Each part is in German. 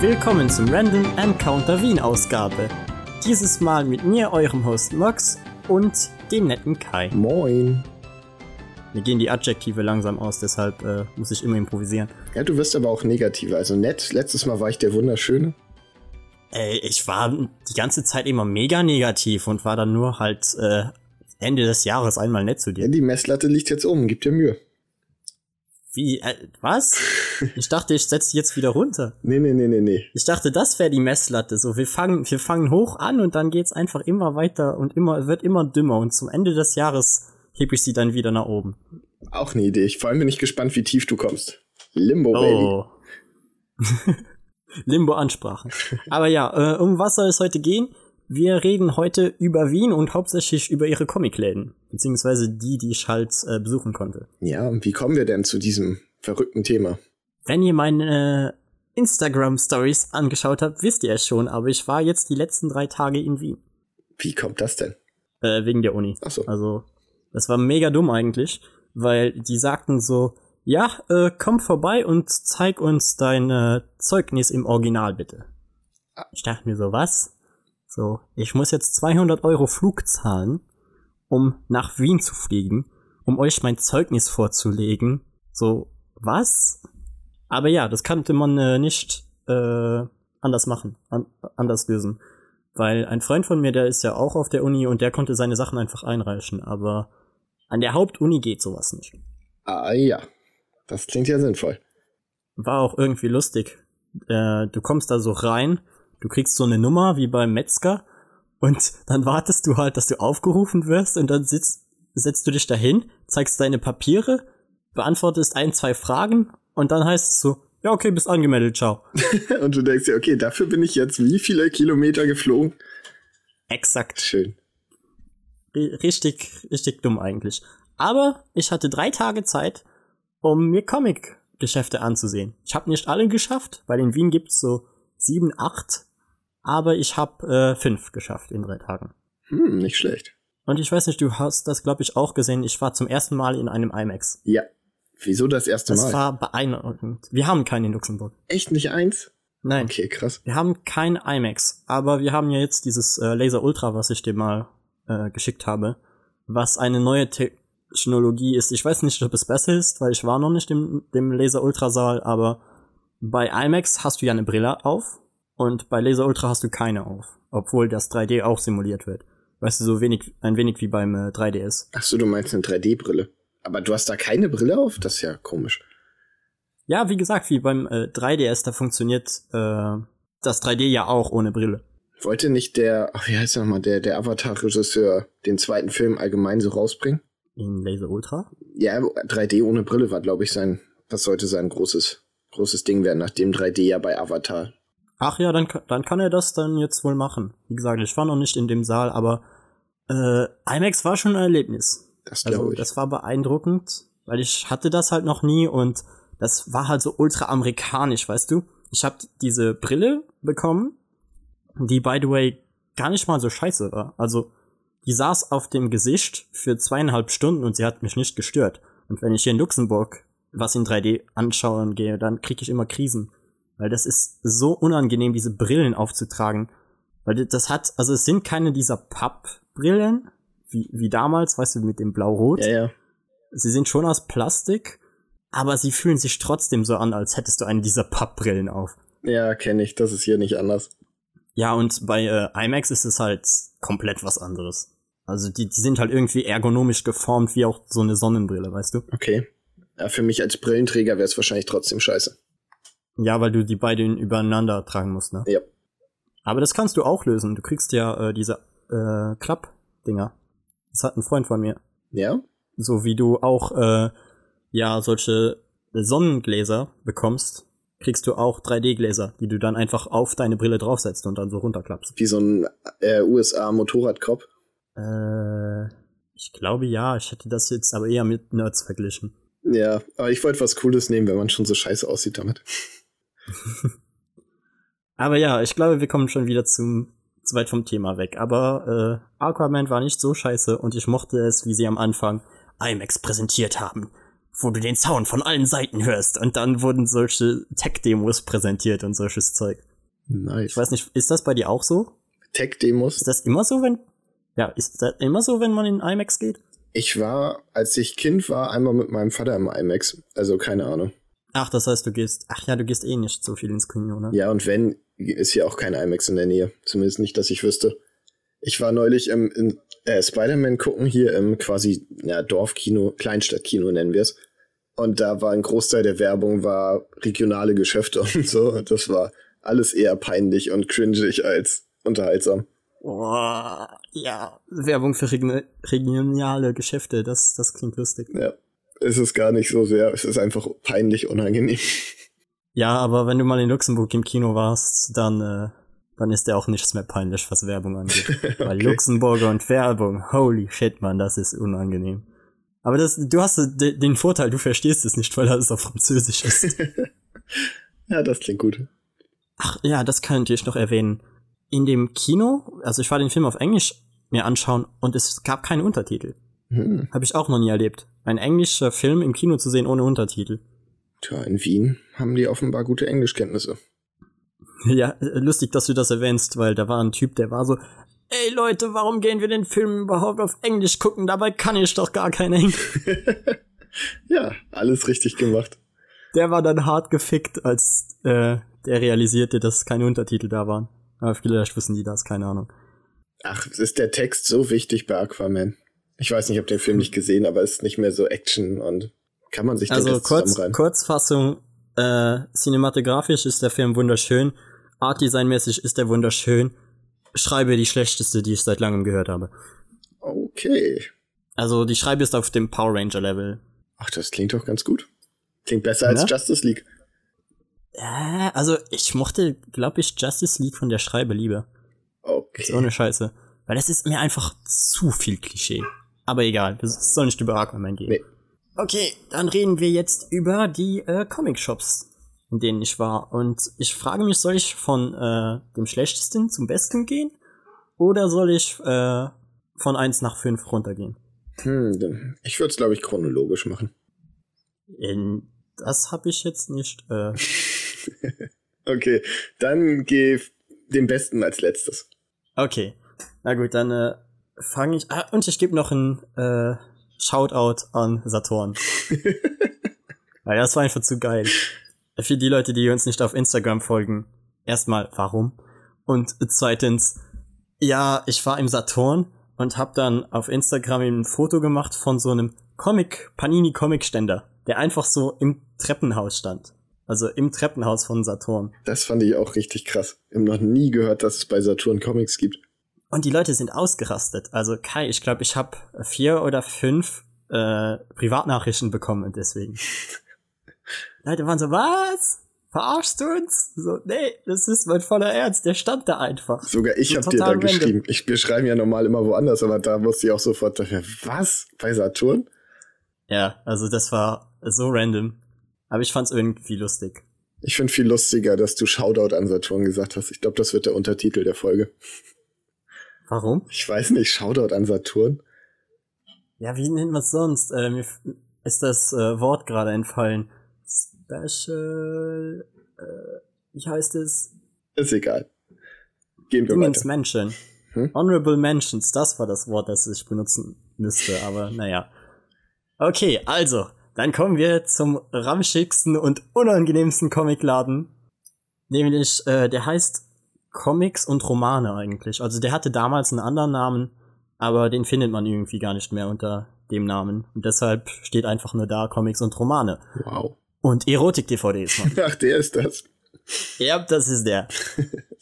Willkommen zum Random Encounter Wien Ausgabe. Dieses Mal mit mir, eurem Host Max und dem netten Kai. Moin. Mir gehen die Adjektive langsam aus, deshalb äh, muss ich immer improvisieren. Ja, du wirst aber auch negative. Also nett, letztes Mal war ich der Wunderschöne. Ey, ich war die ganze Zeit immer mega negativ und war dann nur halt äh, Ende des Jahres einmal nett zu dir. Ja, die Messlatte liegt jetzt oben, gib dir Mühe. Wie, äh, was? Ich dachte, ich setze jetzt wieder runter. Nee, nee, nee, nee, nee. Ich dachte, das wäre die Messlatte. So, wir fangen, wir fangen hoch an und dann geht's einfach immer weiter und immer, wird immer dümmer und zum Ende des Jahres hebe ich sie dann wieder nach oben. Auch eine Idee. Ich, vor allem bin ich gespannt, wie tief du kommst. Limbo, Oh. Limbo-Ansprache. Aber ja, äh, um was soll es heute gehen? Wir reden heute über Wien und hauptsächlich über ihre Comicläden. Beziehungsweise die, die ich halt äh, besuchen konnte. Baby. Ja, und wie kommen wir denn zu diesem verrückten Thema? Wenn ihr meine äh, Instagram-Stories angeschaut habt, wisst ihr es schon, aber ich war jetzt die letzten drei Tage in Wien. Wie kommt das denn? Äh, wegen der Uni. Ach so. Also, das war mega dumm eigentlich, weil die sagten so, ja, äh, komm vorbei und zeig uns dein äh, Zeugnis im Original bitte. Ich dachte mir so, was? So, ich muss jetzt 200 Euro Flug zahlen, um nach Wien zu fliegen, um euch mein Zeugnis vorzulegen. So, was? Aber ja, das konnte man äh, nicht äh, anders machen, an, anders lösen. Weil ein Freund von mir, der ist ja auch auf der Uni und der konnte seine Sachen einfach einreichen, aber an der Hauptuni geht sowas nicht. Ah ja, das klingt ja sinnvoll. War auch irgendwie lustig. Äh, du kommst da so rein, du kriegst so eine Nummer wie beim Metzger und dann wartest du halt, dass du aufgerufen wirst und dann sitzt, setzt du dich dahin, zeigst deine Papiere, beantwortest ein, zwei Fragen und dann heißt es so, ja okay, bist angemeldet, ciao. und du denkst dir, okay, dafür bin ich jetzt wie viele Kilometer geflogen? Exakt. Schön. Richtig, richtig dumm eigentlich. Aber ich hatte drei Tage Zeit, um mir Comic-Geschäfte anzusehen. Ich habe nicht alle geschafft, weil in Wien gibt's so sieben, acht, aber ich habe äh, fünf geschafft in drei Tagen. Hm, nicht schlecht. Und ich weiß nicht, du hast das, glaube ich, auch gesehen. Ich war zum ersten Mal in einem IMAX. Ja. Wieso das erste Das Mal? war beeindruckend. Wir haben keinen in Luxemburg. Echt nicht eins? Nein, Okay, krass. wir haben kein IMAX. Aber wir haben ja jetzt dieses äh, Laser Ultra, was ich dir mal äh, geschickt habe, was eine neue Technologie ist. Ich weiß nicht, ob es besser ist, weil ich war noch nicht im dem Laser Ultra Saal, aber bei IMAX hast du ja eine Brille auf und bei Laser Ultra hast du keine auf, obwohl das 3D auch simuliert wird. Weißt du, so wenig, ein wenig wie beim äh, 3DS. Ach so, du meinst eine 3D-Brille. Aber du hast da keine Brille auf? Das ist ja komisch. Ja, wie gesagt, wie beim äh, 3DS, da funktioniert äh, das 3D ja auch ohne Brille. Wollte nicht der, ach, wie heißt der nochmal, der, der Avatar-Regisseur den zweiten Film allgemein so rausbringen? In Laser Ultra? Ja, 3D ohne Brille war, glaube ich, sein, das sollte sein großes, großes Ding werden, nachdem 3D ja bei Avatar. Ach ja, dann, dann kann er das dann jetzt wohl machen. Wie gesagt, ich war noch nicht in dem Saal, aber äh, IMAX war schon ein Erlebnis. Das glaube Also ich. das war beeindruckend, weil ich hatte das halt noch nie und das war halt so ultra amerikanisch, weißt du? Ich habe diese Brille bekommen, die by the way gar nicht mal so scheiße war. Also die saß auf dem Gesicht für zweieinhalb Stunden und sie hat mich nicht gestört. Und wenn ich hier in Luxemburg was in 3D anschauen gehe, dann kriege ich immer Krisen. Weil das ist so unangenehm, diese Brillen aufzutragen. Weil das hat, also es sind keine dieser Pappbrillen, wie, wie damals, weißt du, mit dem Blau-Rot. ja, ja. Sie sind schon aus Plastik, aber sie fühlen sich trotzdem so an, als hättest du eine dieser Pappbrillen auf. Ja, kenne ich. Das ist hier nicht anders. Ja, und bei äh, IMAX ist es halt komplett was anderes. Also die, die sind halt irgendwie ergonomisch geformt, wie auch so eine Sonnenbrille, weißt du? Okay. Ja, für mich als Brillenträger wäre es wahrscheinlich trotzdem scheiße. Ja, weil du die beiden übereinander tragen musst, ne? Ja. Aber das kannst du auch lösen. Du kriegst ja äh, diese äh, Klappdinger. Das hat ein Freund von mir. Ja? So wie du auch äh, ja solche Sonnengläser bekommst, kriegst du auch 3D-Gläser, die du dann einfach auf deine Brille draufsetzt und dann so runterklappst. Wie so ein äh, USA-Motorradkopf. Äh, ich glaube ja, ich hätte das jetzt aber eher mit Nerds verglichen. Ja, aber ich wollte was Cooles nehmen, wenn man schon so scheiße aussieht damit. Aber ja, ich glaube, wir kommen schon wieder zum zu weit vom Thema weg. Aber äh, Aquaman war nicht so scheiße und ich mochte es, wie sie am Anfang IMAX präsentiert haben, wo du den Sound von allen Seiten hörst und dann wurden solche Tech-Demos präsentiert und solches Zeug. Nice. Ich weiß nicht, ist das bei dir auch so? Tech-Demos? Ist das immer so, wenn ja, ist das immer so, wenn man in IMAX geht? Ich war, als ich Kind war, einmal mit meinem Vater im IMAX. Also keine Ahnung. Ach, das heißt, du gehst. Ach ja, du gehst eh nicht so viel ins Kino, ne? Ja, und wenn, ist hier auch kein IMAX in der Nähe. Zumindest nicht, dass ich wüsste. Ich war neulich im, äh, Spider-Man gucken hier im quasi ja, Dorfkino, Kleinstadtkino nennen wir es. Und da war ein Großteil der Werbung war regionale Geschäfte und so. Und das war alles eher peinlich und cringig als unterhaltsam. Boah, ja, Werbung für Reg regionale Geschäfte, das, das klingt lustig. Ja, es ist gar nicht so sehr, es ist einfach peinlich unangenehm. Ja, aber wenn du mal in Luxemburg im Kino warst, dann, äh, dann ist der auch nichts mehr peinlich, was Werbung angeht. okay. Weil Luxemburger und Werbung, holy shit, man, das ist unangenehm. Aber das, du hast den Vorteil, du verstehst es nicht, weil das auf Französisch ist. ja, das klingt gut. Ach ja, das könnte ich noch erwähnen. In dem Kino, also ich war den Film auf Englisch mir anschauen und es gab keine Untertitel. Hm. Habe ich auch noch nie erlebt. Ein englischer Film im Kino zu sehen ohne Untertitel. Tja, in Wien haben die offenbar gute Englischkenntnisse. Ja, lustig, dass du das erwähnst, weil da war ein Typ, der war so, ey Leute, warum gehen wir den Film überhaupt auf Englisch gucken? Dabei kann ich doch gar kein Englisch. ja, alles richtig gemacht. Der war dann hart gefickt, als äh, der realisierte, dass keine Untertitel da waren. Aber vielleicht wissen die das, keine Ahnung. Ach, ist der Text so wichtig bei Aquaman? Ich weiß nicht, ich habe den Film nicht gesehen, aber es ist nicht mehr so Action und kann man sich also kurz, Kurzfassung, äh, cinematografisch ist der Film wunderschön, Artdesign-mäßig ist er wunderschön. Schreibe die schlechteste, die ich seit langem gehört habe. Okay. Also die Schreibe ist auf dem Power Ranger Level. Ach, das klingt doch ganz gut. Klingt besser ja? als Justice League. Ja, also ich mochte, glaube ich, Justice League von der Schreibe lieber. Okay. Ist ohne Scheiße. Weil das ist mir einfach zu viel Klischee. Aber egal, das soll nicht über Aquaman gehen. Nee. Okay, dann reden wir jetzt über die äh, Comic-Shops, in denen ich war. Und ich frage mich, soll ich von äh, dem schlechtesten zum besten gehen? Oder soll ich äh, von 1 nach 5 runtergehen? Hm, ich würde es, glaube ich, chronologisch machen. In, das habe ich jetzt nicht. Äh. okay, dann geh den besten als letztes. Okay, na gut, dann äh, fange ich. Ah, und ich gebe noch ein äh, Shoutout an Saturn. Weil das war einfach zu geil. Für die Leute, die uns nicht auf Instagram folgen, erstmal, warum? Und zweitens, ja, ich war im Saturn und hab dann auf Instagram ein Foto gemacht von so einem Comic, Panini Comic Ständer, der einfach so im Treppenhaus stand. Also im Treppenhaus von Saturn. Das fand ich auch richtig krass. Ich habe noch nie gehört, dass es bei Saturn Comics gibt. Und die Leute sind ausgerastet. Also Kai, ich glaube, ich habe vier oder fünf äh, Privatnachrichten bekommen und deswegen. Leute waren so, was? Verarschst du uns? So, nee, das ist mein voller Ernst, der stand da einfach. Sogar ich so hab dir da random. geschrieben. Ich, wir schreiben ja normal immer woanders, aber da musste ich auch sofort dafür, was? Bei Saturn? Ja, also das war so random. Aber ich fand's irgendwie lustig. Ich find viel lustiger, dass du Shoutout an Saturn gesagt hast. Ich glaube, das wird der Untertitel der Folge. Warum? Ich weiß nicht, Shoutout an Saturn. Ja, wie nennt man es sonst? Äh, mir ist das äh, Wort gerade entfallen. Special. Äh, wie heißt es? Ist egal. Gehen wir Dingens weiter. Mention. Hm? Honorable Mentions, das war das Wort, das ich benutzen müsste, aber naja. Okay, also, dann kommen wir zum ramschigsten und unangenehmsten Comicladen. Nämlich, äh, der heißt Comics und Romane eigentlich. Also der hatte damals einen anderen Namen, aber den findet man irgendwie gar nicht mehr unter dem Namen. Und deshalb steht einfach nur da Comics und Romane. Wow. Und Erotik-DVDs. Ach, der ist das. Ja, das ist der.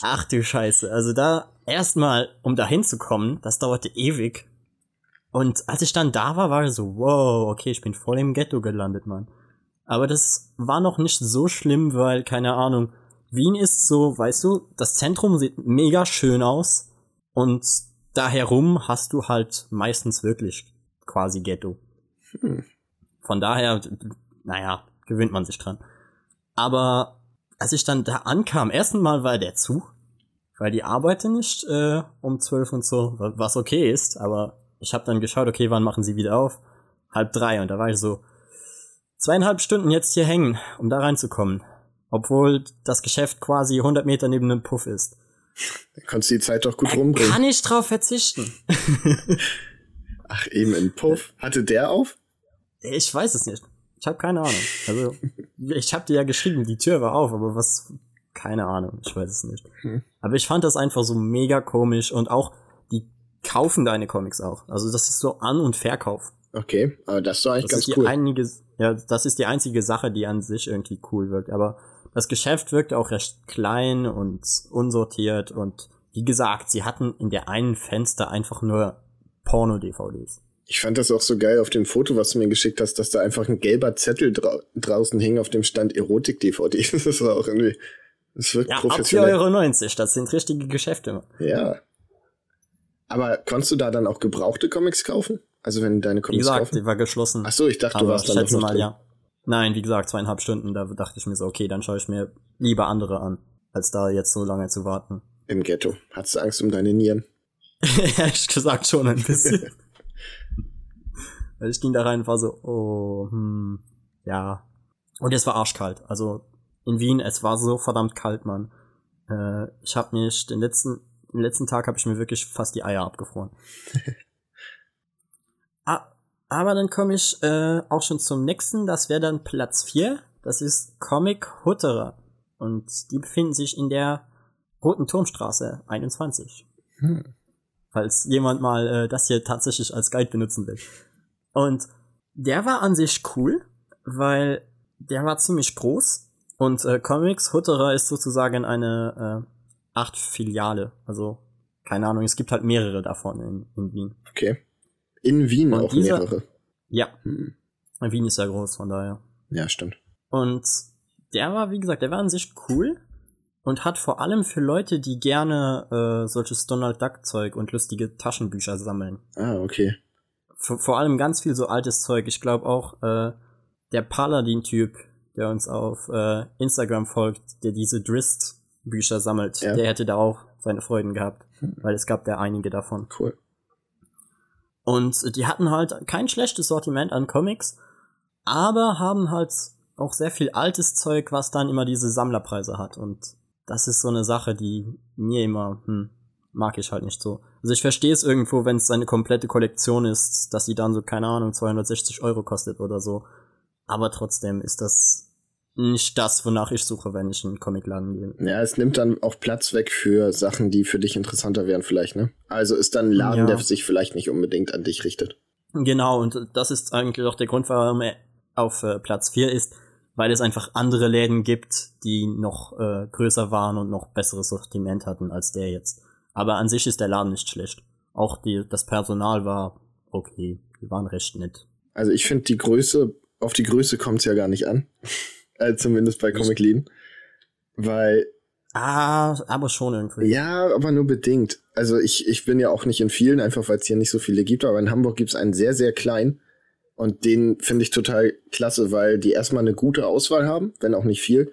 Ach du Scheiße. Also da erstmal, um da hinzukommen, das dauerte ewig. Und als ich dann da war, war ich so, wow, okay, ich bin voll im Ghetto gelandet, Mann. Aber das war noch nicht so schlimm, weil, keine Ahnung, Wien ist so, weißt du, das Zentrum sieht mega schön aus und da herum hast du halt meistens wirklich quasi Ghetto. Hm. Von daher, naja, gewöhnt man sich dran. Aber als ich dann da ankam, ersten Mal war der zu, weil die arbeiten nicht äh, um zwölf und so, was okay ist, aber ich habe dann geschaut, okay, wann machen sie wieder auf? Halb drei und da war ich so zweieinhalb Stunden jetzt hier hängen, um da reinzukommen, obwohl das Geschäft quasi 100 Meter neben dem Puff ist. Da konntest du die Zeit doch gut rumbringen. Kann ich drauf verzichten. Ach, eben in Puff. Hatte der auf? Ich weiß es nicht. Ich habe keine Ahnung. Also, ich habe dir ja geschrieben, die Tür war auf, aber was, keine Ahnung, ich weiß es nicht. Hm. Aber ich fand das einfach so mega komisch und auch, die kaufen deine Comics auch. Also das ist so An- und Verkauf. Okay, aber das ist doch eigentlich das ganz cool. Einige, ja, das ist die einzige Sache, die an sich irgendwie cool wirkt. Aber das Geschäft wirkt auch recht klein und unsortiert und wie gesagt, sie hatten in der einen Fenster einfach nur Porno-DVDs. Ich fand das auch so geil auf dem Foto, was du mir geschickt hast, dass da einfach ein gelber Zettel dra draußen hing, auf dem stand Erotik-DVD. Das war auch irgendwie, das wirkt ja, professionell. Ab 4,90 Euro, das sind richtige Geschäfte. Ja. Aber konntest du da dann auch gebrauchte Comics kaufen? Also wenn deine Comics Wie gesagt, kaufen? die war geschlossen. Ach so, ich dachte, du warst dann schätze noch mal, drin. ja. Nein, wie gesagt, zweieinhalb Stunden, da dachte ich mir so, okay, dann schaue ich mir lieber andere an, als da jetzt so lange zu warten. Im Ghetto. Hattest du Angst um deine Nieren? Ehrlich gesagt schon ein bisschen. Weil ich ging da rein und war so, oh, hm, ja. Und es war arschkalt. Also in Wien, es war so verdammt kalt, Mann. Äh, ich habe mich den letzten, den letzten Tag habe ich mir wirklich fast die Eier abgefroren. ah, aber dann komme ich äh, auch schon zum nächsten. Das wäre dann Platz 4. Das ist Comic Hutterer. Und die befinden sich in der Roten Turmstraße 21. Hm. Falls jemand mal äh, das hier tatsächlich als Guide benutzen will. Und der war an sich cool, weil der war ziemlich groß. Und äh, Comics Hutterer ist sozusagen eine äh, Art Filiale. Also, keine Ahnung, es gibt halt mehrere davon in, in Wien. Okay. In Wien Und auch dieser- mehrere. Ja, Hm. Wien ist ja groß, von daher. Ja, stimmt. Und der war, wie gesagt, der war an sich cool und hat vor allem für Leute, die gerne äh, solches Donald Duck Zeug und lustige Taschenbücher sammeln. Ah, okay. Vor, vor allem ganz viel so altes Zeug. Ich glaube auch äh, der Paladin-Typ, der uns auf äh, Instagram folgt, der diese Drist-Bücher sammelt, Ja. der hätte da auch seine Freuden gehabt, weil es gab ja einige davon. Cool. Und die hatten halt kein schlechtes Sortiment an Comics, aber haben halt auch sehr viel altes Zeug, was dann immer diese Sammlerpreise hat. Und das ist so eine Sache, die mir immer, hm, mag ich halt nicht so. Also ich verstehe es irgendwo, wenn es seine komplette Kollektion ist, dass sie dann so, keine Ahnung, 260 Euro kostet oder so. Aber trotzdem ist das nicht das, wonach ich suche, wenn ich in einen Comicladen gehe. Ja, es nimmt dann auch Platz weg für Sachen, die für dich interessanter wären vielleicht, ne? Also ist dann ein Laden, Ja. der sich vielleicht nicht unbedingt an dich richtet. Genau, und das ist eigentlich auch der Grund, warum er auf äh, Platz 4 ist, weil es einfach andere Läden gibt, die noch äh, größer waren und noch besseres Sortiment hatten als der jetzt. Aber an sich ist der Laden nicht schlecht. Auch die, das Personal war okay, die waren recht nett. Also ich finde die Größe, auf die Größe kommt's ja gar nicht an. äh, zumindest bei Comic Läden. Weil, Ah, aber schon irgendwie. ja, aber nur bedingt. Also ich, ich bin ja auch nicht in vielen, einfach weil es hier nicht so viele gibt, aber in Hamburg gibt's einen sehr, sehr kleinen. Und den finde ich total klasse, weil die erstmal eine gute Auswahl haben, wenn auch nicht viel.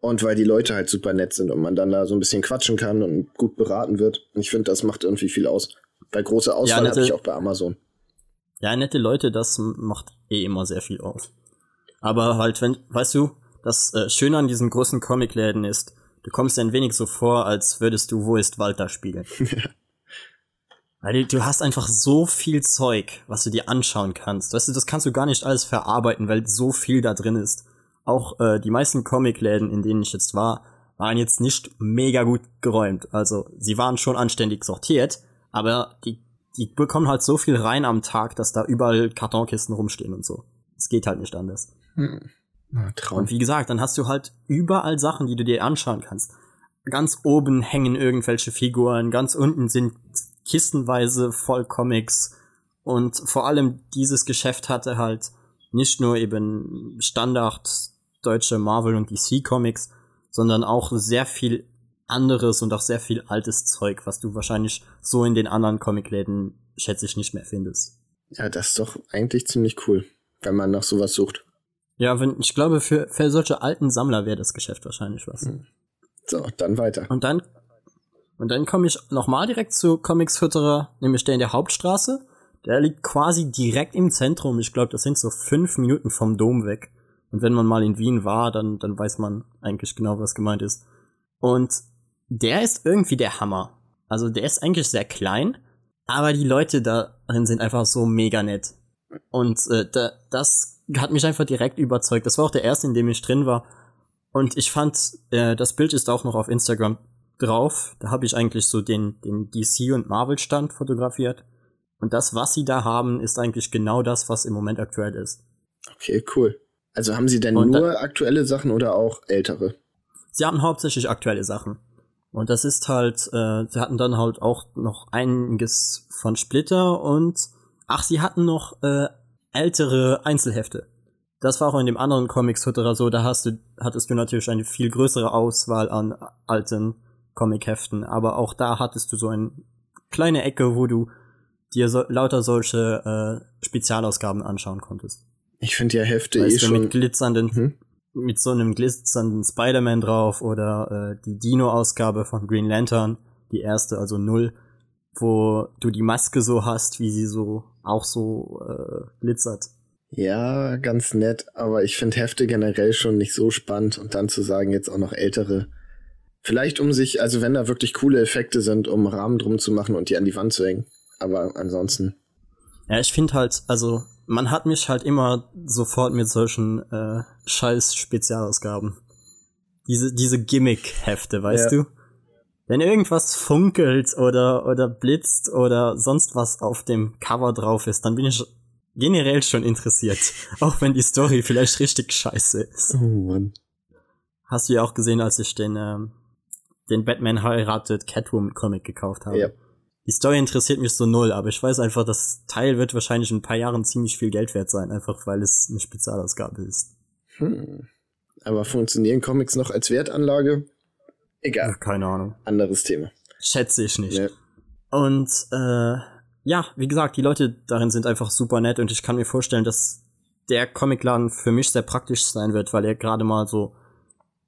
Und weil die Leute halt super nett sind und man dann da so ein bisschen quatschen kann und gut beraten wird. Und ich finde, das macht irgendwie viel aus. Bei großer Auswahl nette- habe ich auch bei Amazon. Ja, nette Leute, das macht eh immer sehr viel aus. Aber halt, wenn, weißt du, das äh, Schöne an diesen großen Comicläden ist, du kommst ein wenig so vor, als würdest du Wo ist Walter spielen. Weil du, du hast einfach so viel Zeug, was du dir anschauen kannst. Weißt du, das kannst du gar nicht alles verarbeiten, weil so viel da drin ist. Auch äh, die meisten Comicläden, in denen ich jetzt war, waren jetzt nicht mega gut geräumt. Also sie waren schon anständig sortiert, aber die, die bekommen halt so viel rein am Tag, dass da überall Kartonkisten rumstehen und so. Es geht halt nicht anders. Hm. Na, Traum. Und wie gesagt, dann hast du halt überall Sachen, die du dir anschauen kannst. Ganz oben hängen irgendwelche Figuren, ganz unten sind kistenweise voll Comics. Und vor allem dieses Geschäft hatte halt nicht nur eben Standard deutsche Marvel und DC Comics, sondern auch sehr viel anderes und auch sehr viel altes Zeug, was du wahrscheinlich so in den anderen Comicläden, schätze ich, nicht mehr findest. Ja, das ist doch eigentlich ziemlich cool, wenn man nach sowas sucht. Ja, wenn, ich glaube, für, für solche alten Sammler wäre das Geschäft wahrscheinlich was. Hm. So, dann weiter. Und dann, und dann komme ich nochmal direkt zu Comics Fütterer, nämlich der in der Hauptstraße. Der liegt quasi direkt im Zentrum. Ich glaube, das sind so fünf Minuten vom Dom weg. Und wenn man mal in Wien war, dann, dann weiß man eigentlich genau, was gemeint ist. Und der ist irgendwie der Hammer. Also der ist eigentlich sehr klein, aber die Leute darin sind einfach so mega nett. Und äh, da, das hat mich einfach direkt überzeugt. Das war auch der erste, in dem ich drin war. Und ich fand, äh, das Bild ist auch noch auf Instagram drauf. Da habe ich eigentlich so den, den DC und Marvel Stand fotografiert. Und das, was sie da haben, ist eigentlich genau das, was im Moment aktuell ist. Okay, cool. Also haben sie denn und nur aktuelle Sachen oder auch ältere? Sie haben hauptsächlich aktuelle Sachen. Und das ist halt, äh, sie hatten dann halt auch noch einiges von Splitter und ach, sie hatten noch äh, ältere Einzelhefte. Das war auch in dem anderen Comics Hutterer so, da hast du, hattest du natürlich eine viel größere Auswahl an alten Comicheften, aber auch da hattest du so eine kleine Ecke, wo du dir so, lauter solche äh, Spezialausgaben anschauen konntest. Ich finde ja Hefte weißt eh schon mit glitzernden, hm? mit so einem glitzernden Spider-Man drauf oder äh, die Dino-Ausgabe von Green Lantern, die erste, also null, wo du die Maske so hast, wie sie so auch so äh, glitzert. Ja, ganz nett, aber ich finde Hefte generell schon nicht so spannend und dann zu sagen, jetzt auch noch ältere. Vielleicht um sich, also wenn da wirklich coole Effekte sind, um Rahmen drum zu machen und die an die Wand zu hängen. Aber ansonsten. Ja, ich finde halt, also man hat mich halt immer sofort mit solchen äh, scheiß Spezialausgaben. Diese, diese Gimmick-Hefte, weißt ja. du? Wenn irgendwas funkelt oder, oder blitzt oder sonst was auf dem Cover drauf ist, dann bin ich generell schon interessiert. Auch wenn die Story vielleicht richtig scheiße ist. Oh Mann. Hast du ja auch gesehen, als ich den, ähm, den Batman heiratet Catwoman Comic gekauft habe. Ja. Die Story interessiert mich so null, aber ich weiß einfach, das Teil wird wahrscheinlich in ein paar Jahren ziemlich viel Geld wert sein, einfach weil es eine Spezialausgabe ist. Hm. Aber funktionieren Comics noch als Wertanlage? Egal. Keine Ahnung. Anderes Thema. Schätze ich nicht. Nee. Und äh, ja, wie gesagt, die Leute darin sind einfach super nett und ich kann mir vorstellen, dass der Comicladen für mich sehr praktisch sein wird, weil er gerade mal so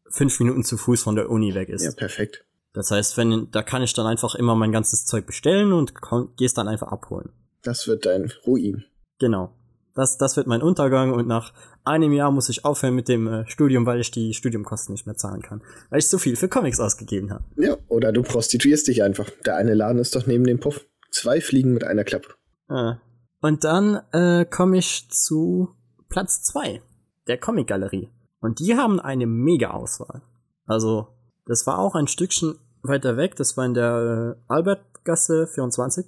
fünf Minuten zu Fuß von der Uni weg ist. Ja, perfekt. Das heißt, wenn, da kann ich dann einfach immer mein ganzes Zeug bestellen und gehst dann einfach abholen. Das wird dein Ruin. Genau. Das, das wird mein Untergang und nach einem Jahr muss ich aufhören mit dem äh, Studium, weil ich die Studiumkosten nicht mehr zahlen kann. Weil ich zu viel für Comics ausgegeben habe. Ja, oder du prostituierst dich einfach. Der eine Laden ist doch neben dem Puff. Zwei Fliegen mit einer Klappe. Ah. Und dann äh, komme ich zu Platz zwei der Comic-Galerie. Und die haben eine mega Auswahl. Also das war auch ein Stückchen weiter weg, das war in der äh, Albertgasse 24.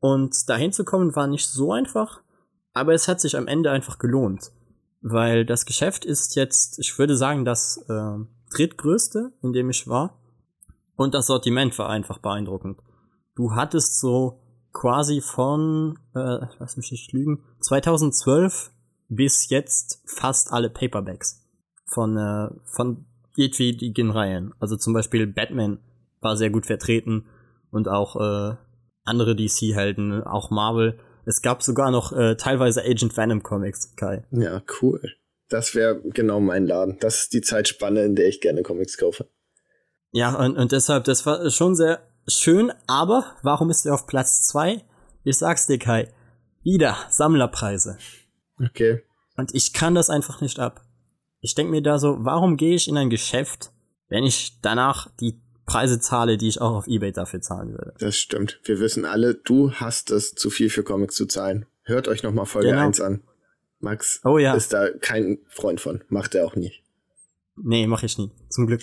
Und dahin zu kommen war nicht so einfach, aber es hat sich am Ende einfach gelohnt. Weil das Geschäft ist jetzt, ich würde sagen, das äh, drittgrößte, in dem ich war. Und das Sortiment war einfach beeindruckend. Du hattest so quasi von, äh, lass mich nicht lügen, 2012 bis jetzt fast alle Paperbacks. Von, äh, von jedwedigen Reihen. Also zum Beispiel Batman war sehr gut vertreten und auch äh, andere DC-Helden, auch Marvel. Es gab sogar noch äh, teilweise Agent Venom Comics, Kai. Ja, cool. Das wäre genau mein Laden. Das ist die Zeitspanne, in der ich gerne Comics kaufe. Ja, und, und deshalb, das war schon sehr schön, aber warum ist er auf Platz zwei? Ich sag's dir, Kai. Wieder Sammlerpreise. Okay. Und ich kann das einfach nicht ab. Ich denke mir da so, warum gehe ich in ein Geschäft, wenn ich danach die Preise zahle, die ich auch auf Ebay dafür zahlen würde? Das stimmt. Wir wissen alle, du hast es zu viel für Comics zu zahlen. Hört euch nochmal Folge genau. 1 an. Max oh, ja. ist da kein Freund von. Macht er auch nie. Nee, mach ich nie. Zum Glück.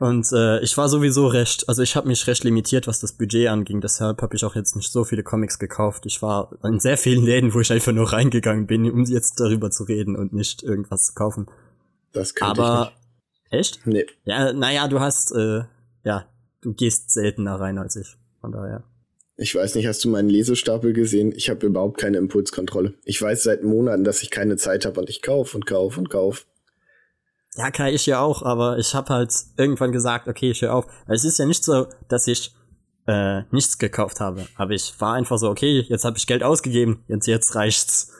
Und äh, ich war sowieso recht, also ich habe mich recht limitiert, was das Budget anging. Deshalb habe ich auch jetzt nicht so viele Comics gekauft. Ich war in sehr vielen Läden, wo ich einfach nur reingegangen bin, um jetzt darüber zu reden und nicht irgendwas zu kaufen. Das kann Aber ich nicht. echt? Nee. Ja, naja, du hast, äh, ja, du gehst seltener rein als ich. Von daher. Ich weiß nicht, hast du meinen Lesestapel gesehen? Ich habe überhaupt keine Impulskontrolle. Ich weiß seit Monaten, dass ich keine Zeit habe und ich kauf und kauf und kauf. Ja, kann ich ja auch, aber ich habe halt irgendwann gesagt, okay, ich höre auf. Weil es ist ja nicht so, dass ich äh, nichts gekauft habe. Aber ich war einfach so, okay, jetzt habe ich Geld ausgegeben, jetzt, jetzt reicht's.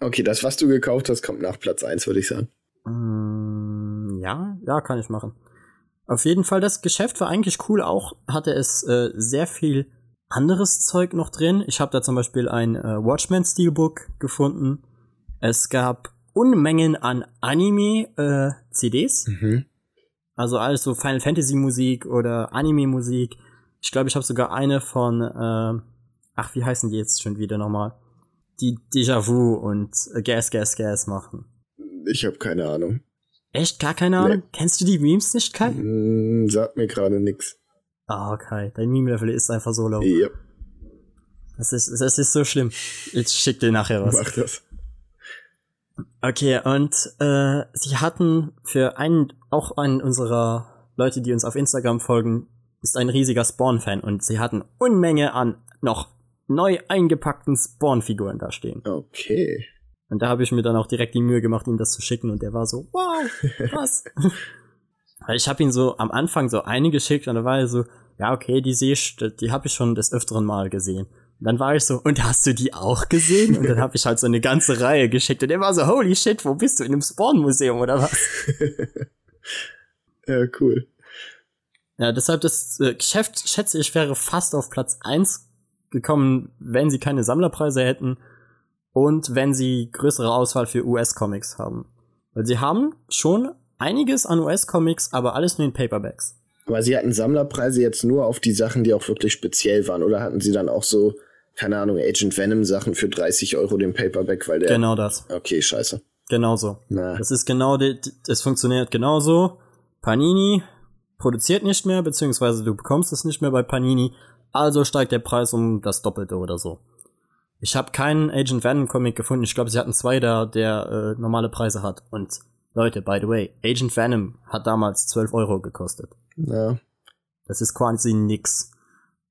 Okay, das, was du gekauft hast, kommt nach Platz 1, würde ich sagen. Mm, ja, ja, kann ich machen. Auf jeden Fall, das Geschäft war eigentlich cool. Auch hatte es äh, sehr viel anderes Zeug noch drin. Ich habe da zum Beispiel ein äh, Watchmen Steelbook gefunden. Es gab Unmengen an Anime-CDs. Äh, mhm. Also alles so Final Fantasy Musik oder Anime Musik. Ich glaube, ich habe sogar eine von, äh, ach, wie heißen die jetzt schon wieder nochmal? Die Déjà-vu und Gas, Gas, Gas machen. Ich habe keine Ahnung. Echt? Gar keine Ahnung? Nee. Kennst du die Memes nicht, Kai? Mm, sagt mir gerade nix. Ah, Kai, dein Meme-Level ist einfach so low. Ja. Das ist, das ist so schlimm. Ich schick dir nachher was. Mach das. Okay, und äh, sie hatten für einen, auch einen unserer Leute, die uns auf Instagram folgen, ist ein riesiger Spawn-Fan und sie hatten Unmenge an noch neu eingepackten Spawn-Figuren da stehen. Okay. Und da habe ich mir dann auch direkt die Mühe gemacht, ihm das zu schicken und der war so, wow, krass. Weil ich habe ihn so am Anfang so eine geschickt und da war er so, ja, okay, die sehe ich, die habe ich schon des öfteren Mal gesehen. Dann war ich so, und hast du die auch gesehen? Und dann habe ich halt so eine ganze Reihe geschickt und der war so, holy shit, wo bist du? In einem Spawn-Museum oder was? ja, cool. Ja, deshalb das äh, Geschäft, schätze ich, wäre fast auf Platz eins gekommen, wenn sie keine Sammlerpreise hätten und wenn sie größere Auswahl für US-Comics haben. Weil sie haben schon einiges an US-Comics, aber alles nur in Paperbacks. Aber sie hatten Sammlerpreise jetzt nur auf die Sachen, die auch wirklich speziell waren, oder hatten sie dann auch so, keine Ahnung, Agent Venom Sachen für 30 Euro den Paperback, weil der. Genau das. Okay, scheiße. Genauso. Na. Das ist genau, das funktioniert genauso. Panini produziert nicht mehr, beziehungsweise du bekommst es nicht mehr bei Panini, also steigt der Preis um das Doppelte oder so. Ich habe keinen Agent Venom Comic gefunden. Ich glaube, sie hatten zwei da, der äh, normale Preise hat. Und Leute, by the way, Agent Venom hat damals 12 Euro gekostet. Ja. Das ist quasi nix.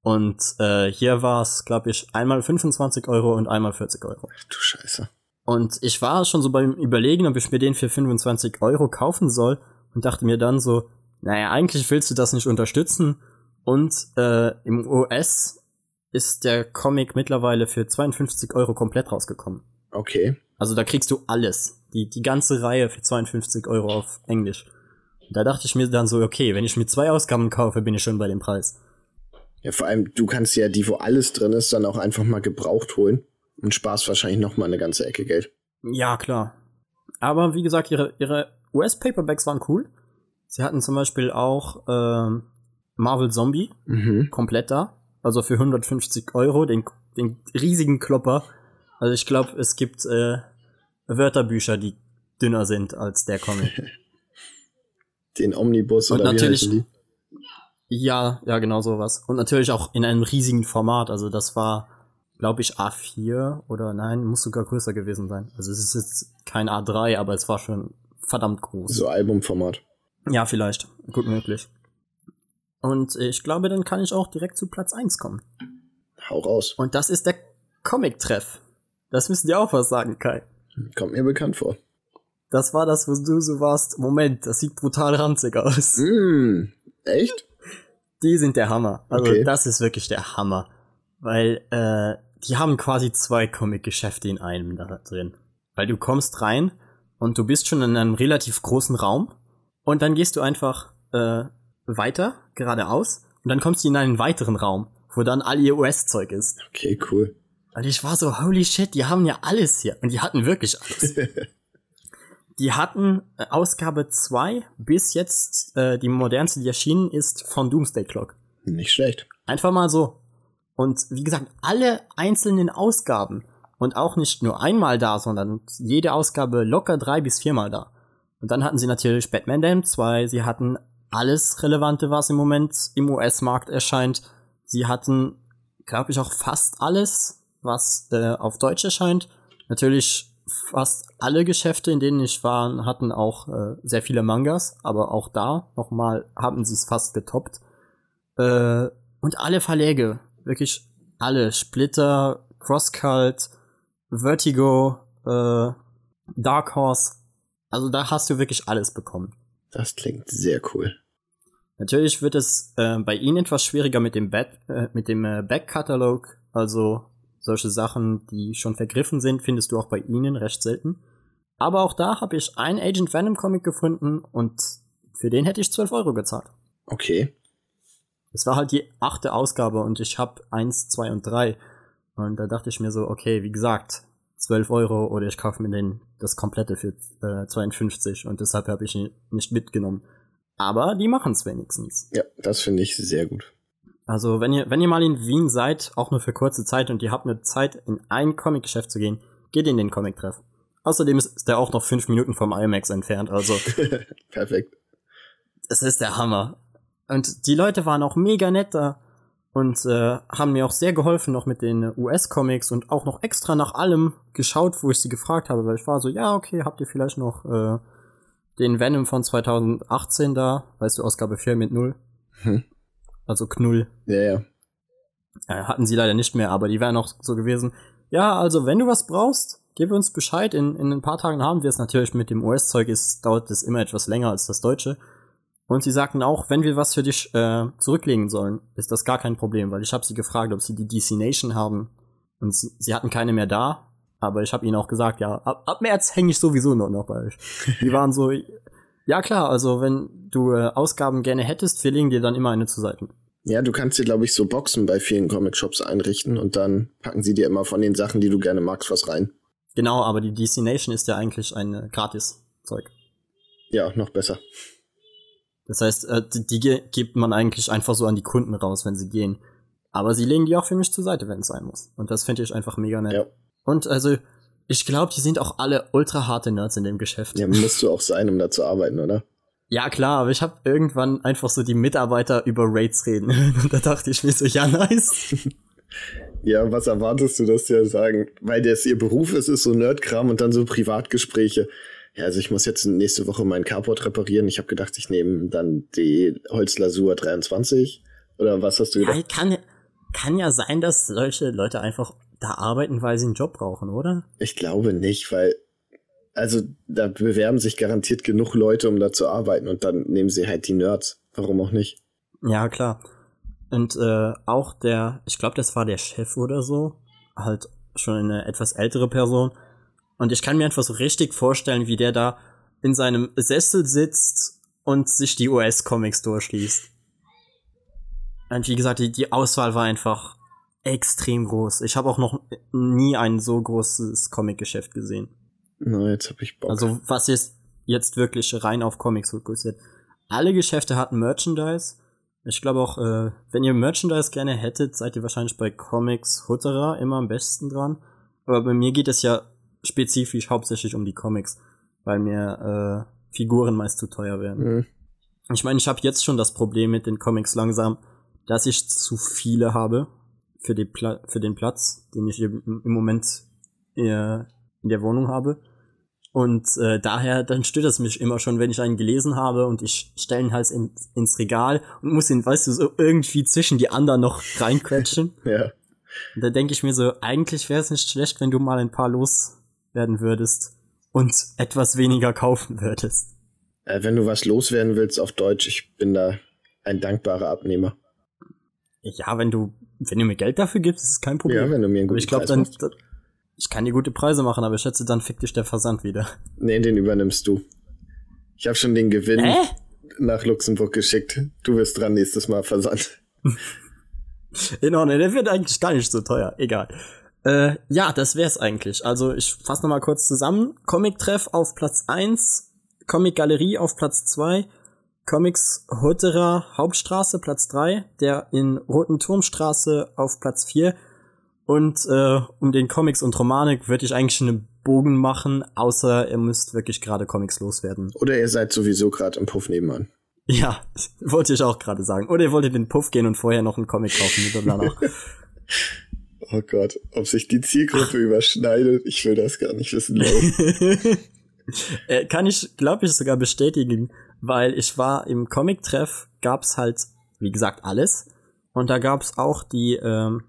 Und äh, hier war es, glaube ich, einmal 25 Euro und einmal 40 Euro. Du Scheiße. Und ich war schon so beim Überlegen, ob ich mir den für 25 Euro kaufen soll und dachte mir dann so, naja, eigentlich willst du das nicht unterstützen. Und äh, im US ist der Comic mittlerweile für 52 Euro komplett rausgekommen. Okay. Also da kriegst du alles. Die, die ganze Reihe für 52 Euro auf Englisch. Da dachte ich mir dann so, okay, wenn ich mir zwei Ausgaben kaufe, bin ich schon bei dem Preis. Ja, vor allem, du kannst ja die, wo alles drin ist, dann auch einfach mal gebraucht holen und sparst wahrscheinlich noch mal eine ganze Ecke Geld. Ja, klar. Aber wie gesagt, ihre, ihre US-Paperbacks waren cool. Sie hatten zum Beispiel auch äh, Marvel Zombie mhm. komplett da. Also für 150 Euro, den, den riesigen Klopper. Also ich glaube, es gibt äh, Wörterbücher, die dünner sind als der Comic. Den Omnibus und oder natürlich, wie? Ja, ja, genau sowas. Und natürlich auch in einem riesigen Format. Also das war, glaube ich, A4 oder nein, muss sogar größer gewesen sein. Also es ist jetzt kein A3, aber es war schon verdammt groß. So Albumformat. Ja, vielleicht. Gut möglich. Und ich glaube, dann kann ich auch direkt zu Platz 1 kommen. Hau raus. Und das ist der Comic-Treff. Das müssen dir auch was sagen, Kai. Kommt mir bekannt vor. Das war das, wo du so warst. Moment, das sieht brutal ranzig aus. Mm, echt? Die sind der Hammer. Also okay. das ist wirklich der Hammer. Weil äh, die haben quasi zwei Comic-Geschäfte in einem da drin. Weil du kommst rein und du bist schon in einem relativ großen Raum und dann gehst du einfach äh, weiter, geradeaus und dann kommst du in einen weiteren Raum, wo dann all ihr US-Zeug ist. Okay, cool. Und ich war so, holy shit, die haben ja alles hier. Und die hatten wirklich alles. Die hatten äh, Ausgabe 2 bis jetzt äh, die modernste, die erschienen ist, von Doomsday Clock. Nicht schlecht. Einfach mal so. Und wie gesagt, alle einzelnen Ausgaben und auch nicht nur einmal da, sondern jede Ausgabe locker drei bis viermal da. Und dann hatten sie natürlich Batman Dam 2, sie hatten alles Relevante, was im Moment im US-Markt erscheint. Sie hatten, glaube ich, auch fast alles, was äh, auf Deutsch erscheint. Natürlich fast alle Geschäfte, in denen ich war, hatten auch äh, sehr viele Mangas, aber auch da nochmal haben sie es fast getoppt. Äh, und alle Verläge, wirklich alle, Splitter, Crosscult, Vertigo, äh, Dark Horse, also da hast du wirklich alles bekommen. Das klingt sehr cool. Natürlich wird es äh, bei ihnen etwas schwieriger mit dem, Back, äh, mit dem äh, Backkatalog, also solche Sachen, die schon vergriffen sind, findest du auch bei ihnen recht selten. Aber auch da habe ich einen Agent Venom Comic gefunden und für den hätte ich 12 Euro gezahlt. Okay. Es war halt die achte Ausgabe und ich habe eins, zwei und drei. Und da dachte ich mir so, okay, wie gesagt, 12 Euro oder ich kaufe mir den, das komplette für äh, 52 und deshalb habe ich ihn nicht mitgenommen. Aber die machen es wenigstens. Ja, das finde ich sehr gut. Also, wenn ihr, wenn ihr mal in Wien seid, auch nur für kurze Zeit und ihr habt eine Zeit, in ein Comic-Geschäft zu gehen, geht in den Comic-Treff. Außerdem ist der auch noch fünf Minuten vom IMAX entfernt, also. Perfekt. Es ist der Hammer. Und die Leute waren auch mega nett da und äh, haben mir auch sehr geholfen noch mit den US-Comics und auch noch extra nach allem geschaut, wo ich sie gefragt habe, weil ich war so, ja, okay, habt ihr vielleicht noch äh, den Venom von 2018 da, weißt du, Ausgabe 4 mit 0? Hm. Also Knull. Ja, ja. Hatten sie leider nicht mehr, aber die wären auch so gewesen. Ja, also wenn du was brauchst, gib uns Bescheid. In, in ein paar Tagen haben wir es natürlich mit dem US-Zeug, ist, dauert es immer etwas länger als das Deutsche. Und sie sagten auch, wenn wir was für dich äh, zurücklegen sollen, ist das gar kein Problem, weil ich habe sie gefragt, ob sie die DC Nation haben. Und sie, sie hatten keine mehr da. Aber ich habe ihnen auch gesagt, ja, ab, ab März hänge ich sowieso nur noch bei euch. Die waren so, ja klar, also wenn du äh, Ausgaben gerne hättest, wir legen dir dann immer eine zu Seiten. Ja, du kannst dir, glaube ich, so Boxen bei vielen Comic-Shops einrichten und dann packen sie dir immer von den Sachen, die du gerne magst, was rein. Genau, aber die DC Nation ist ja eigentlich ein äh, Gratis-Zeug. Ja, noch besser. Das heißt, äh, die, die gibt man eigentlich einfach so an die Kunden raus, wenn sie gehen. Aber sie legen die auch für mich zur Seite, wenn es sein muss. Und das finde ich einfach mega nett. Ja. Und also, ich glaube, die sind auch alle ultra harte Nerds in dem Geschäft. Ja, musst du auch sein, um da zu arbeiten, oder? Ja, klar, aber ich habe irgendwann einfach so die Mitarbeiter über Raids reden. Und da dachte ich mir so, ja, nice. ja, was erwartest du, dass die ja sagen? Weil das ihr Beruf ist, ist so Nerdkram und dann so Privatgespräche. Ja, also ich muss jetzt nächste Woche meinen Carport reparieren. Ich habe gedacht, ich nehme dann die Holzlasur 23. Oder was hast du gedacht? Ja, kann, kann ja sein, dass solche Leute einfach da arbeiten, weil sie einen Job brauchen, oder? Ich glaube nicht, weil also da bewerben sich garantiert genug Leute, um da zu arbeiten und dann nehmen sie halt die Nerds. Warum auch nicht? Ja, klar. Und äh, auch der, ich glaube, das war der Chef oder so, halt schon eine etwas ältere Person. Und ich kann mir einfach so richtig vorstellen, wie der da in seinem Sessel sitzt und sich die US-Comics durchliest. Und wie gesagt, die, die Auswahl war einfach extrem groß. Ich habe auch noch nie ein so großes Comic-Geschäft gesehen. Na, jetzt hab ich Bock. Also, was ist jetzt wirklich rein auf Comics fokussiert? Alle Geschäfte hatten Merchandise. Ich glaube auch, äh, wenn ihr Merchandise gerne hättet, seid ihr wahrscheinlich bei Comics Hutterer immer am besten dran. Aber bei mir geht es ja spezifisch hauptsächlich um die Comics, weil mir äh, Figuren meist zu teuer werden. Mhm. Ich meine, ich habe jetzt schon das Problem mit den Comics langsam, dass ich zu viele habe für, die Pla für den Platz, den ich im, Moment äh, in der Wohnung habe. Und äh, daher, dann stört es mich immer schon, wenn ich einen gelesen habe und ich stelle ihn halt in, ins Regal und muss ihn, weißt du, so irgendwie zwischen die anderen noch reinquetschen. ja. Und da denke ich mir so, eigentlich wäre es nicht schlecht, wenn du mal ein paar loswerden würdest und etwas weniger kaufen würdest. Äh, wenn du was loswerden willst auf Deutsch, ich bin da ein dankbarer Abnehmer. Ja, wenn du, wenn du mir Geld dafür gibst, ist es kein Problem. Ja, wenn du mir einen guten Aber ich glaube, dann, ich kann dir gute Preise machen, aber ich schätze, dann fickt dich der Versand wieder. Nee, den übernimmst du. Ich habe schon den Gewinn Hä? nach Luxemburg geschickt. Du wirst dran nächstes Mal Versand. In Ordnung, der wird eigentlich gar nicht so teuer. Egal. Äh, ja, das wär's eigentlich. Also ich fasse nochmal kurz zusammen. Comic-Treff auf Platz 1, Comic-Galerie auf Platz 2, Comics Hutterer Hauptstraße Platz 3, der in Roten Turmstraße auf Platz 4 und äh, um den Comics und Romanik würde ich eigentlich einen Bogen machen, außer ihr müsst wirklich gerade Comics loswerden. Oder ihr seid sowieso gerade im Puff nebenan. Ja, wollte ich auch gerade sagen. Oder ihr wolltet den Puff gehen und vorher noch einen Comic kaufen mit danach. oh Gott, ob sich die Zielgruppe überschneidet, ich will das gar nicht wissen. äh, kann ich, glaube ich, sogar bestätigen, weil ich war im Comic-Treff, gab's halt, wie gesagt, alles. Und da gab's auch die, ähm,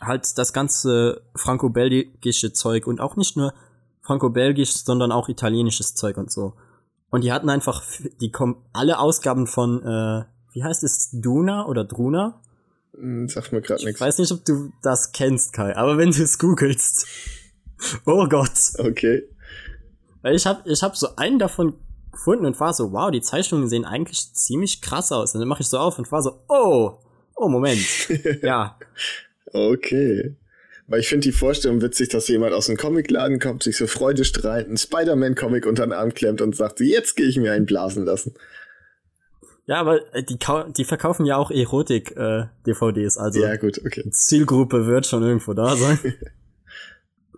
halt das ganze franco-belgische Zeug und auch nicht nur franco-belgisch, sondern auch italienisches Zeug und so. Und die hatten einfach die alle Ausgaben von, äh, wie heißt es, Duna oder Druna? Hm, Sagt mir gerade Ich nichts. weiß nicht, ob du das kennst, Kai, aber wenn du es googelst. Oh Gott. Okay. Weil ich hab, ich hab so einen davon gefunden und war so, wow, die Zeichnungen sehen eigentlich ziemlich krass aus. Und dann mache ich so auf und war so, oh, oh, Moment. ja, Okay. Weil ich finde die Vorstellung witzig, dass jemand aus dem Comicladen kommt, sich so freudestrahlend einen Spider-Man-Comic unter den Arm klemmt und sagt, jetzt gehe ich mir einen blasen lassen. ja, aber äh, die, die verkaufen ja auch Erotik-DVDs, also Ja, gut, okay. Zielgruppe wird schon irgendwo da sein.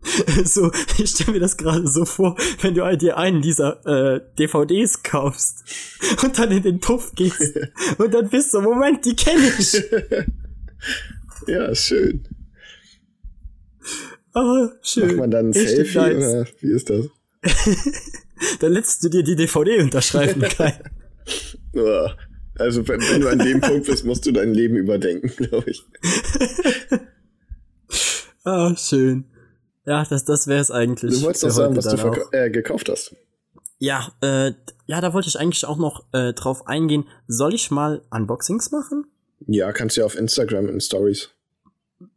so, ich stelle mir das gerade so vor, wenn du dir einen dieser äh, DVDs kaufst und dann in den Puff gehst und dann bist du, Moment, die kenne ich. Ja, schön. Ah, schön. Macht man dann ein Selfie oder wie ist das? Dann lässt du dir die DVD unterschreiben, Kai. Also wenn, wenn du an dem Punkt bist, musst du dein Leben überdenken, glaube ich. Ah, schön. Ja, das, das wäre es eigentlich. Du wolltest für doch sagen, was du äh, gekauft hast. Ja, äh, ja, da wollte ich eigentlich auch noch äh, drauf eingehen. Soll ich mal Unboxings machen? Ja, kannst du ja auf Instagram in Stories.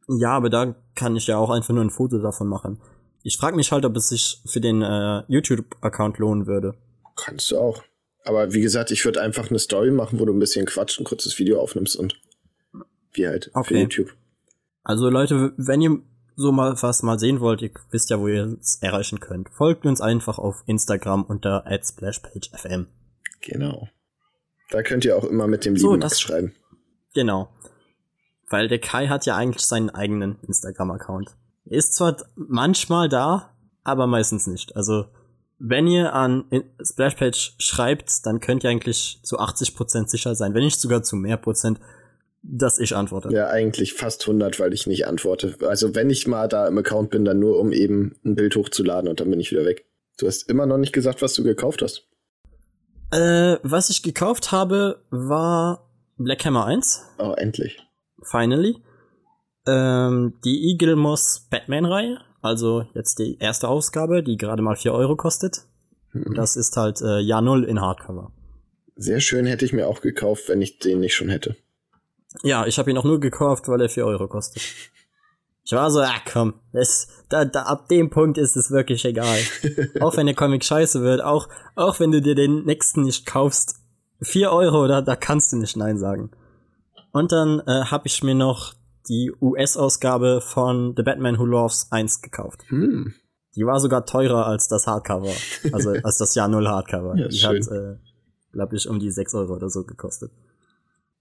Ja, aber da kann ich ja auch einfach nur ein Foto davon machen. Ich frage mich halt, ob es sich für den äh, YouTube-Account lohnen würde. Kannst du auch. Aber wie gesagt, ich würde einfach eine Story machen, wo du ein bisschen quatscht, ein kurzes Video aufnimmst und wie halt für Okay. YouTube. Also Leute, wenn ihr so mal was mal sehen wollt, ihr wisst ja, wo ihr es erreichen könnt. Folgt uns einfach auf Instagram unter @splashpagefm. Genau. Da könnt ihr auch immer mit dem So, lieben das- Max schreiben. Genau. Weil der Kai hat ja eigentlich seinen eigenen Instagram-Account. Er Ist zwar manchmal da, aber meistens nicht. Also, wenn ihr an Splashpage schreibt, dann könnt ihr eigentlich zu 80% sicher sein, wenn nicht sogar zu mehr Prozent, dass ich antworte. Ja, eigentlich fast 100, weil ich nicht antworte. Also wenn ich mal da im Account bin, dann nur um eben ein Bild hochzuladen und dann bin ich wieder weg. Du hast immer noch nicht gesagt, was du gekauft hast. Äh, was ich gekauft habe, war Black Hammer 1, Oh, endlich. finally. Ähm, die Eagle Moss Batman-Reihe, also jetzt die erste Ausgabe, die gerade mal 4 Euro kostet. Mhm. Das ist halt äh, Jahr Null in Hardcover. Sehr schön hätte ich mir auch gekauft, wenn ich den nicht schon hätte. Ja, ich habe ihn auch nur gekauft, weil er 4 Euro kostet. Ich war so, ah komm, das, da, da, ab dem Punkt ist es wirklich egal. auch wenn der Comic scheiße wird, auch, auch wenn du dir den nächsten nicht kaufst, 4 Euro, da, da kannst du nicht Nein sagen. Und dann äh, habe ich mir noch die US-Ausgabe von The Batman Who Loves 1 gekauft. Hm. Die war sogar teurer als das Hardcover, also als das Jahr Null Hardcover. Ja, die schön. hat, äh, glaube ich, um die 6 Euro oder so gekostet.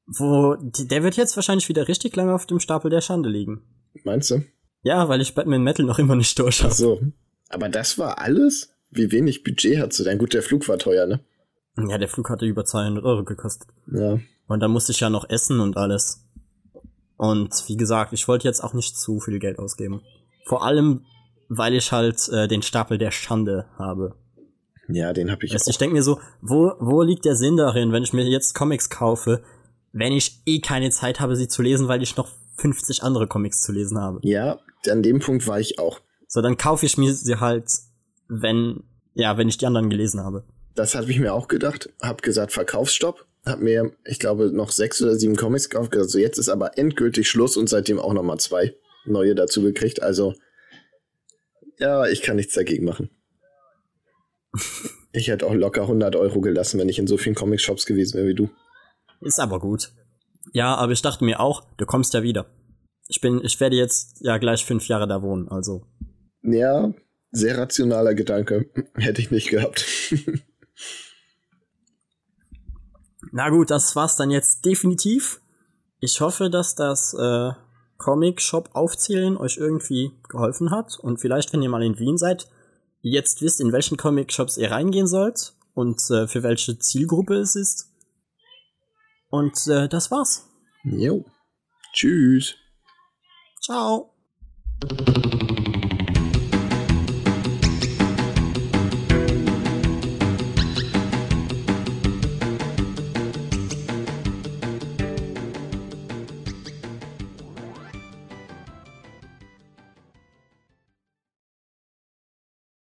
Wo, der wird jetzt wahrscheinlich wieder richtig lange auf dem Stapel der Schande liegen. Meinst du? Ja, weil ich Batman Metal noch immer nicht durch Ach habe. so. Aber das war alles? Wie wenig Budget hast du denn? Gut, der Flug war teuer, ne? Ja, der Flug hatte über 200 Euro gekostet. Ja. Und da musste ich ja noch essen und alles. Und wie gesagt, ich wollte jetzt auch nicht zu viel Geld ausgeben. Vor allem, weil ich halt äh, den Stapel der Schande habe. Ja, den habe ich Weißt, du, ich auch. denke mir so, wo, wo liegt der Sinn darin, wenn ich mir jetzt Comics kaufe, wenn ich eh keine Zeit habe, sie zu lesen, weil ich noch 50 andere Comics zu lesen habe. Ja, an dem Punkt war ich auch. So, dann kaufe ich mir sie halt, wenn, ja, wenn ich die anderen gelesen habe. Das habe ich mir auch gedacht. Hab gesagt, Verkaufsstopp. Hab mir, ich glaube, noch sechs oder sieben Comics gekauft. Also jetzt ist aber endgültig Schluss und seitdem auch noch mal zwei neue dazu gekriegt. Also, ja, ich kann nichts dagegen machen. Ich hätte auch locker 100 Euro gelassen, wenn ich in so vielen Comic-Shops gewesen wäre wie du. Ist aber gut. Ja, aber ich dachte mir auch, du kommst ja wieder. Ich bin, ich werde jetzt ja gleich fünf Jahre da wohnen, also. Ja, sehr rationaler Gedanke. Hätte ich nicht gehabt. Na gut, das war's dann jetzt definitiv. Ich hoffe, dass das äh, Comic-Shop aufzählen euch irgendwie geholfen hat. Und vielleicht, wenn ihr mal in Wien seid, jetzt wisst, in welchen Comic-Shops ihr reingehen sollt und äh, für welche Zielgruppe es ist. Und äh, das war's. jo. Tschüss. Ciao.